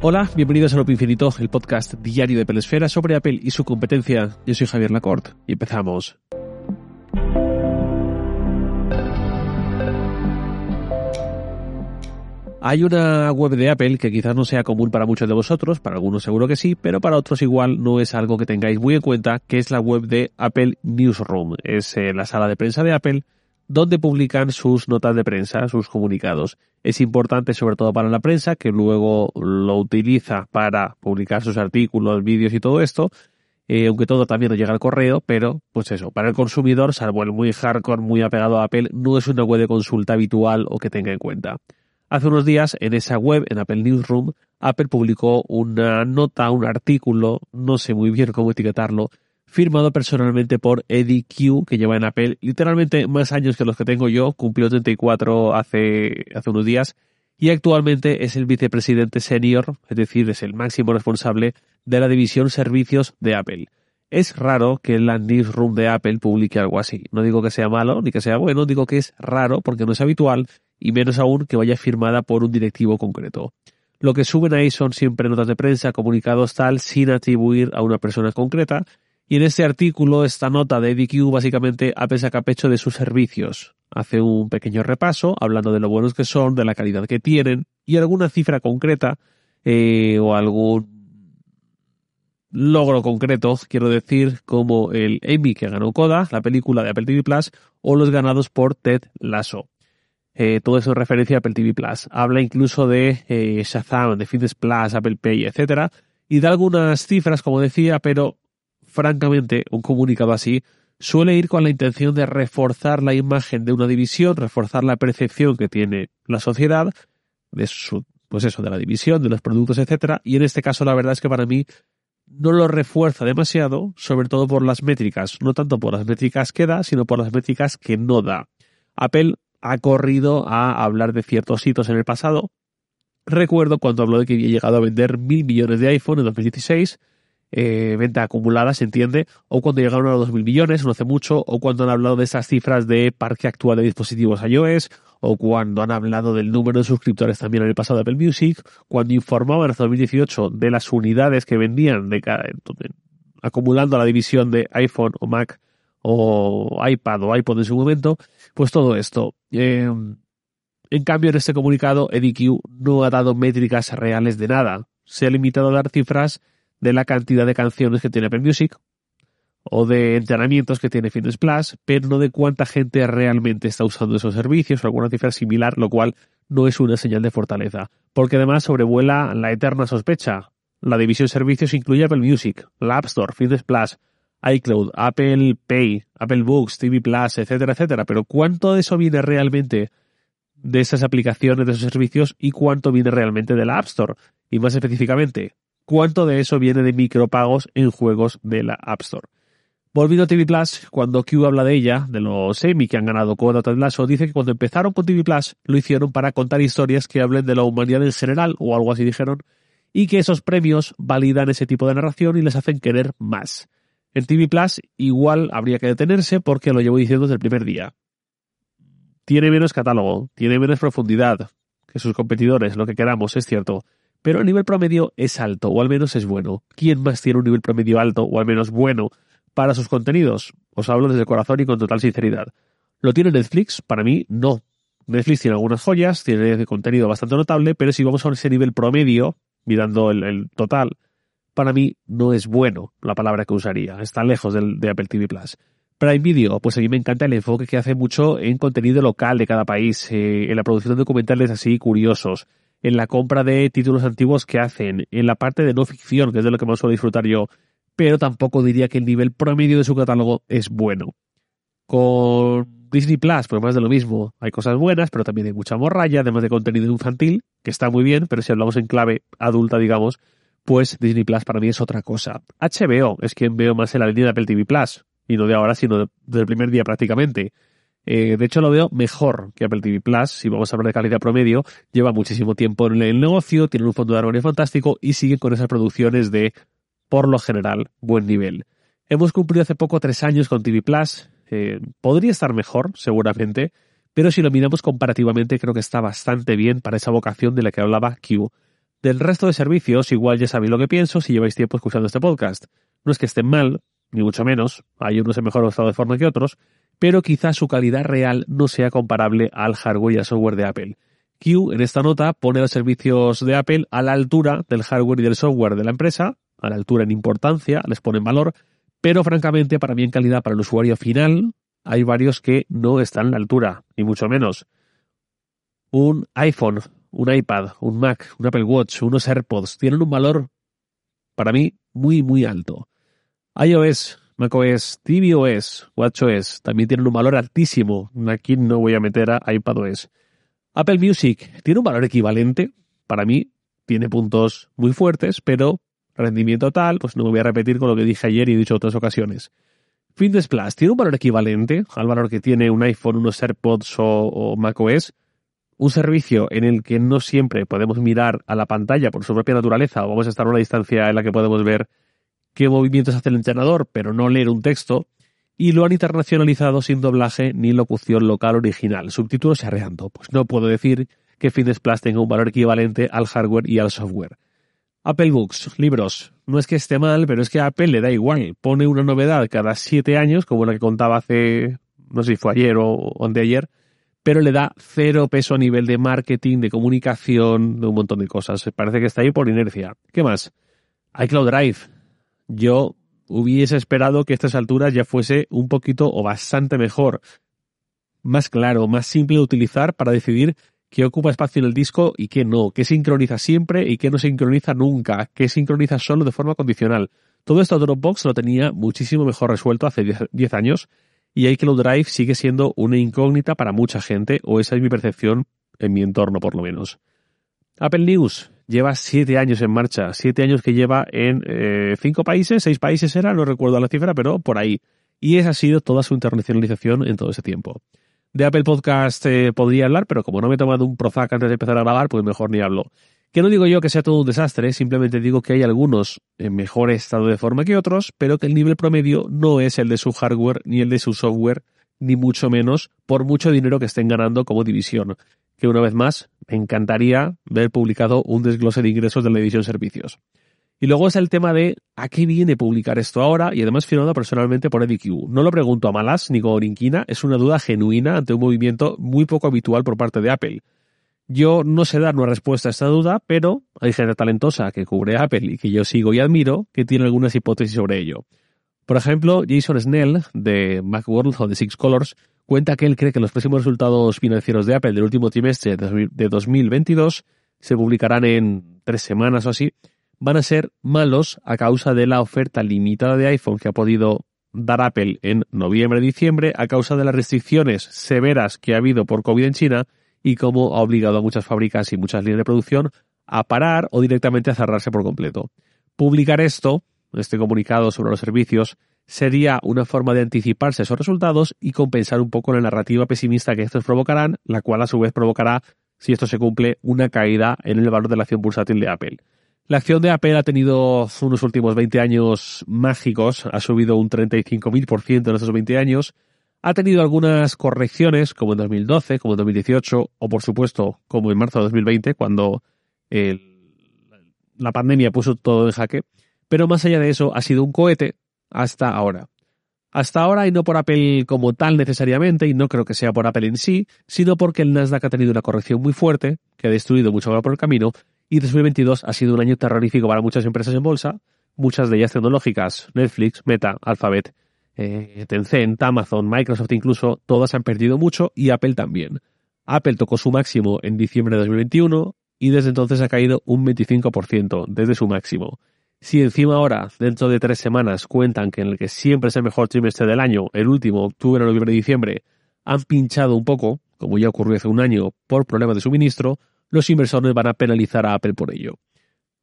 Hola, bienvenidos a Loop Infinito, el podcast diario de Pelesfera sobre Apple y su competencia. Yo soy Javier Lacorte y empezamos. Hay una web de Apple que quizás no sea común para muchos de vosotros, para algunos seguro que sí, pero para otros igual no es algo que tengáis muy en cuenta, que es la web de Apple Newsroom. Es eh, la sala de prensa de Apple donde publican sus notas de prensa, sus comunicados. Es importante sobre todo para la prensa, que luego lo utiliza para publicar sus artículos, vídeos y todo esto, eh, aunque todo también llega al correo, pero pues eso, para el consumidor, salvo el muy hardcore, muy apegado a Apple, no es una web de consulta habitual o que tenga en cuenta. Hace unos días en esa web, en Apple Newsroom, Apple publicó una nota, un artículo, no sé muy bien cómo etiquetarlo, firmado personalmente por Eddie Q, que lleva en Apple literalmente más años que los que tengo yo, cumplió 34 hace, hace unos días, y actualmente es el vicepresidente senior, es decir, es el máximo responsable de la división servicios de Apple. Es raro que la newsroom de Apple publique algo así. No digo que sea malo ni que sea bueno, digo que es raro porque no es habitual y menos aún que vaya firmada por un directivo concreto. Lo que suben ahí son siempre notas de prensa, comunicados tal, sin atribuir a una persona concreta. Y en este artículo, esta nota de EDQ básicamente saca pecho de sus servicios. Hace un pequeño repaso, hablando de lo buenos que son, de la calidad que tienen y alguna cifra concreta eh, o algún logro concreto, quiero decir, como el Emmy que ganó Coda, la película de Apple TV Plus, o los ganados por Ted Lasso. Eh, todo eso en referencia a Apple TV Plus. Habla incluso de eh, Shazam, de Fitness Plus, Apple Pay, etc. Y da algunas cifras, como decía, pero francamente, un comunicado así suele ir con la intención de reforzar la imagen de una división, reforzar la percepción que tiene la sociedad de su, pues eso, de la división, de los productos, etcétera. Y en este caso, la verdad es que para mí no lo refuerza demasiado, sobre todo por las métricas, no tanto por las métricas que da, sino por las métricas que no da. Apple ha corrido a hablar de ciertos hitos en el pasado. Recuerdo cuando habló de que había llegado a vender mil millones de iPhone en 2016, eh, venta acumulada, se entiende, o cuando llegaron a los dos mil millones, no hace mucho, o cuando han hablado de esas cifras de parque actual de dispositivos iOS, o cuando han hablado del número de suscriptores también en el pasado de Apple Music, cuando informaban hasta 2018 de las unidades que vendían de cada, acumulando la división de iPhone o Mac o iPad o iPod en su momento, pues todo esto. Eh, en cambio, en este comunicado, EDQ no ha dado métricas reales de nada. Se ha limitado a dar cifras de la cantidad de canciones que tiene Apple Music, o de entrenamientos que tiene Fitness Plus, pero no de cuánta gente realmente está usando esos servicios o alguna cifra similar, lo cual no es una señal de fortaleza. Porque además sobrevuela la eterna sospecha. La división servicios incluye Apple Music, la App Store, Fitness Plus, iCloud, Apple Pay, Apple Books, TV Plus, etcétera, etcétera. Pero ¿cuánto de eso viene realmente de esas aplicaciones, de esos servicios y cuánto viene realmente de la App Store? Y más específicamente, ¿cuánto de eso viene de micropagos en juegos de la App Store? Volviendo a TV Plus, cuando Q habla de ella, de los semi que han ganado Coda Ted Lasso, dice que cuando empezaron con TV Plus lo hicieron para contar historias que hablen de la humanidad en general, o algo así dijeron, y que esos premios validan ese tipo de narración y les hacen querer más. En TV Plus igual habría que detenerse porque lo llevo diciendo desde el primer día. Tiene menos catálogo, tiene menos profundidad que sus competidores, lo que queramos, es cierto. Pero el nivel promedio es alto, o al menos es bueno. ¿Quién más tiene un nivel promedio alto, o al menos bueno, para sus contenidos. Os hablo desde el corazón y con total sinceridad. ¿Lo tiene Netflix? Para mí, no. Netflix tiene algunas joyas, tiene contenido bastante notable, pero si vamos a ese nivel promedio, mirando el, total, para mí no es bueno la palabra que usaría. Está lejos de Apple TV Plus. Prime Video, pues a mí me encanta el enfoque que hace mucho en contenido local de cada país, eh, en la producción de documentales así curiosos, en la compra de títulos antiguos que hacen, en la parte de no ficción, que es de lo que más suelo disfrutar yo, pero tampoco diría que el nivel promedio de su catálogo es bueno. Con Disney Plus, pues más de lo mismo. Hay cosas buenas, pero también hay mucha morralla, además de contenido infantil, que está muy bien, pero si hablamos en clave adulta, digamos, pues Disney Plus para mí es otra cosa. HBO es quien veo más en la línea de Apple TV Plus, y no de ahora, sino del primer día prácticamente. Eh, de hecho, lo veo mejor que Apple TV Plus, si vamos a hablar de calidad promedio. Lleva muchísimo tiempo en el negocio, tiene un fondo de armonía fantástico y siguen con esas producciones de por lo general, buen nivel. Hemos cumplido hace poco tres años con TV Plus. Eh, podría estar mejor, seguramente, pero si lo miramos comparativamente, creo que está bastante bien para esa vocación de la que hablaba Q. Del resto de servicios, igual ya sabéis lo que pienso si lleváis tiempo escuchando este podcast. No es que estén mal, ni mucho menos, hay unos en mejor estado de forma que otros, pero quizás su calidad real no sea comparable al hardware y al software de Apple. Q en esta nota pone los servicios de Apple a la altura del hardware y del software de la empresa, a la altura en importancia, les pone en valor, pero francamente para mí en calidad para el usuario final hay varios que no están a la altura, ni mucho menos. Un iPhone, un iPad, un Mac, un Apple Watch, unos AirPods tienen un valor para mí muy muy alto. iOS, macOS, tvOS, WatchOS también tienen un valor altísimo. Aquí no voy a meter a iPadOS. Apple Music tiene un valor equivalente. Para mí tiene puntos muy fuertes, pero rendimiento tal, pues no me voy a repetir con lo que dije ayer y he dicho otras ocasiones. Fitness Plus tiene un valor equivalente al valor que tiene un iPhone, unos AirPods o macOS. Un servicio en el que no siempre podemos mirar a la pantalla por su propia naturaleza o vamos a estar a una distancia en la que podemos ver qué movimientos hace el entrenador, pero no leer un texto. Y lo han internacionalizado sin doblaje ni locución local original, subtítulos arreando. Pues no puedo decir que Fitness tenga un valor equivalente al hardware y al software. Apple Books, libros. No es que esté mal, pero es que a Apple le da igual. Pone una novedad cada siete años, como la que contaba hace, no sé si fue ayer o, o anteayer, pero le da cero peso a nivel de marketing, de comunicación, de un montón de cosas. Parece que está ahí por inercia. ¿Qué más? iCloud Drive. Yo hubiese esperado que a estas alturas ya fuese un poquito o bastante mejor. Más claro, más simple de utilizar para decidir qué ocupa espacio en el disco y qué no, qué sincroniza siempre y qué no sincroniza nunca, qué sincroniza solo de forma condicional. Todo esto Dropbox lo tenía muchísimo mejor resuelto hace 10 años y iCloud Drive sigue siendo una incógnita para mucha gente, o esa es mi percepción en mi entorno por lo menos. Apple News lleva 7 años en marcha, 7 años que lleva en 5 eh, países, 6 países era, no recuerdo la cifra, pero por ahí. Y esa ha sido toda su internacionalización en todo ese tiempo. De Apple Podcast eh, podría hablar, pero como no me he tomado un Prozac antes de empezar a grabar, pues mejor ni hablo. Que no digo yo que sea todo un desastre, simplemente digo que hay algunos en mejor estado de forma que otros, pero que el nivel promedio no es el de su hardware ni el de su software, ni mucho menos por mucho dinero que estén ganando como división. Que una vez más, me encantaría ver publicado un desglose de ingresos de la división servicios. Y luego es el tema de a qué viene publicar esto ahora y además firmado personalmente por EDQ. No lo pregunto a malas ni con inquina, es una duda genuina ante un movimiento muy poco habitual por parte de Apple. Yo no sé dar una respuesta a esta duda, pero hay gente talentosa que cubre Apple y que yo sigo y admiro que tiene algunas hipótesis sobre ello. Por ejemplo, Jason Snell de Macworld o de Six Colors cuenta que él cree que los próximos resultados financieros de Apple del último trimestre de 2022 se publicarán en tres semanas o así van a ser malos a causa de la oferta limitada de iPhone que ha podido dar Apple en noviembre-diciembre a causa de las restricciones severas que ha habido por COVID en China y cómo ha obligado a muchas fábricas y muchas líneas de producción a parar o directamente a cerrarse por completo. Publicar esto, este comunicado sobre los servicios, sería una forma de anticiparse a esos resultados y compensar un poco la narrativa pesimista que estos provocarán, la cual a su vez provocará, si esto se cumple, una caída en el valor de la acción bursátil de Apple. La acción de Apple ha tenido unos últimos 20 años mágicos, ha subido un 35.000% en esos 20 años, ha tenido algunas correcciones, como en 2012, como en 2018, o por supuesto, como en marzo de 2020, cuando la pandemia puso todo en jaque, pero más allá de eso, ha sido un cohete hasta ahora. Hasta ahora, y no por Apple como tal necesariamente, y no creo que sea por Apple en sí, sino porque el Nasdaq ha tenido una corrección muy fuerte, que ha destruido mucho valor por el camino, y 2022 ha sido un año terrorífico para muchas empresas en bolsa, muchas de ellas tecnológicas, Netflix, Meta, Alphabet, eh, Tencent, Amazon, Microsoft incluso, todas han perdido mucho y Apple también. Apple tocó su máximo en diciembre de 2021 y desde entonces ha caído un 25% desde su máximo. Si encima ahora, dentro de tres semanas, cuentan que en el que siempre es el mejor trimestre del año, el último, octubre, noviembre, diciembre, han pinchado un poco, como ya ocurrió hace un año, por problemas de suministro, los inversores van a penalizar a Apple por ello.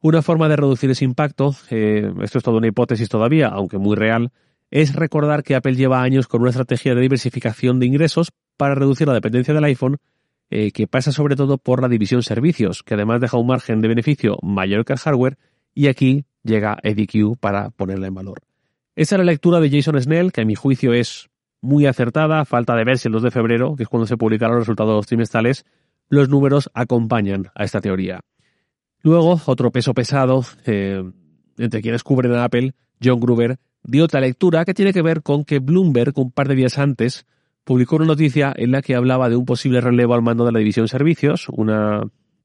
Una forma de reducir ese impacto, eh, esto es toda una hipótesis todavía, aunque muy real, es recordar que Apple lleva años con una estrategia de diversificación de ingresos para reducir la dependencia del iPhone, eh, que pasa sobre todo por la división servicios, que además deja un margen de beneficio mayor que el hardware, y aquí llega EDQ para ponerla en valor. Esa es la lectura de Jason Snell, que a mi juicio es muy acertada, falta de ver si el 2 de febrero, que es cuando se publicarán los resultados trimestrales, los números acompañan a esta teoría. Luego, otro peso pesado, eh, entre quienes cubren a Apple, John Gruber, dio otra lectura que tiene que ver con que Bloomberg, un par de días antes, publicó una noticia en la que hablaba de un posible relevo al mando de la división servicios, una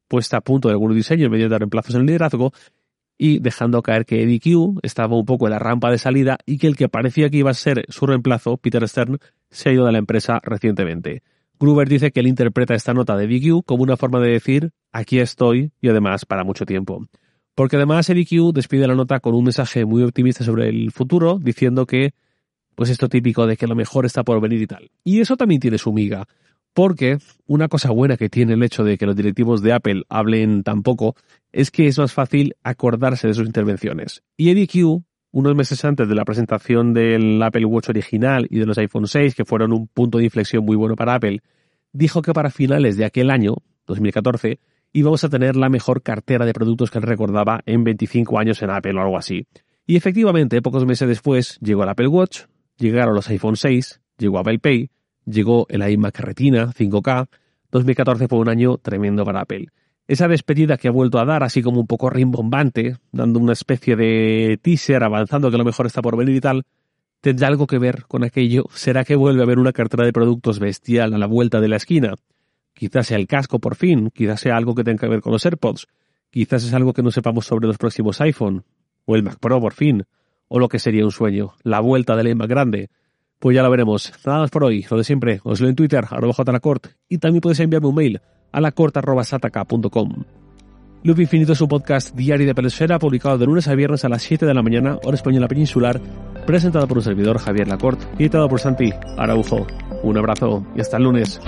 puesta a punto de algunos diseños mediante reemplazos en el liderazgo, y dejando caer que Eddie Q estaba un poco en la rampa de salida y que el que parecía que iba a ser su reemplazo, Peter Stern, se ha ido de la empresa recientemente. Gruber dice que él interpreta esta nota de Eddie Q como una forma de decir aquí estoy y además para mucho tiempo. Porque además Eddie Q despide la nota con un mensaje muy optimista sobre el futuro, diciendo que, pues esto típico de que lo mejor está por venir y tal. Y eso también tiene su miga, porque una cosa buena que tiene el hecho de que los directivos de Apple hablen tan poco es que es más fácil acordarse de sus intervenciones. Y Eddie Q, unos meses antes de la presentación del Apple Watch original y de los iPhone 6, que fueron un punto de inflexión muy bueno para Apple, dijo que para finales de aquel año, 2014, íbamos a tener la mejor cartera de productos que él recordaba en 25 años en Apple o algo así. Y efectivamente, pocos meses después llegó el Apple Watch, llegaron los iPhone 6, llegó Apple Pay, llegó el iMac Retina 5K. 2014 fue un año tremendo para Apple. Esa despedida que ha vuelto a dar, así como un poco rimbombante, dando una especie de teaser, avanzando que lo mejor está por venir y tal, tendrá algo que ver con aquello. ¿Será que vuelve a haber una cartera de productos bestial a la vuelta de la esquina? Quizás sea el casco por fin, quizás sea algo que tenga que ver con los AirPods, quizás es algo que no sepamos sobre los próximos iPhone, o el Mac Pro por fin, o lo que sería un sueño, la vuelta del iMac grande. Pues ya lo veremos. Nada más por hoy, lo de siempre. Os leo en Twitter, arroba jlacort, y también podéis enviarme un mail a lacort.sataka.com. Loop Infinito es un podcast diario de Pelesfera publicado de lunes a viernes a las 7 de la mañana, hora española peninsular, presentado por un servidor Javier Lacorte y editado por Santi Araujo. Un abrazo y hasta el lunes.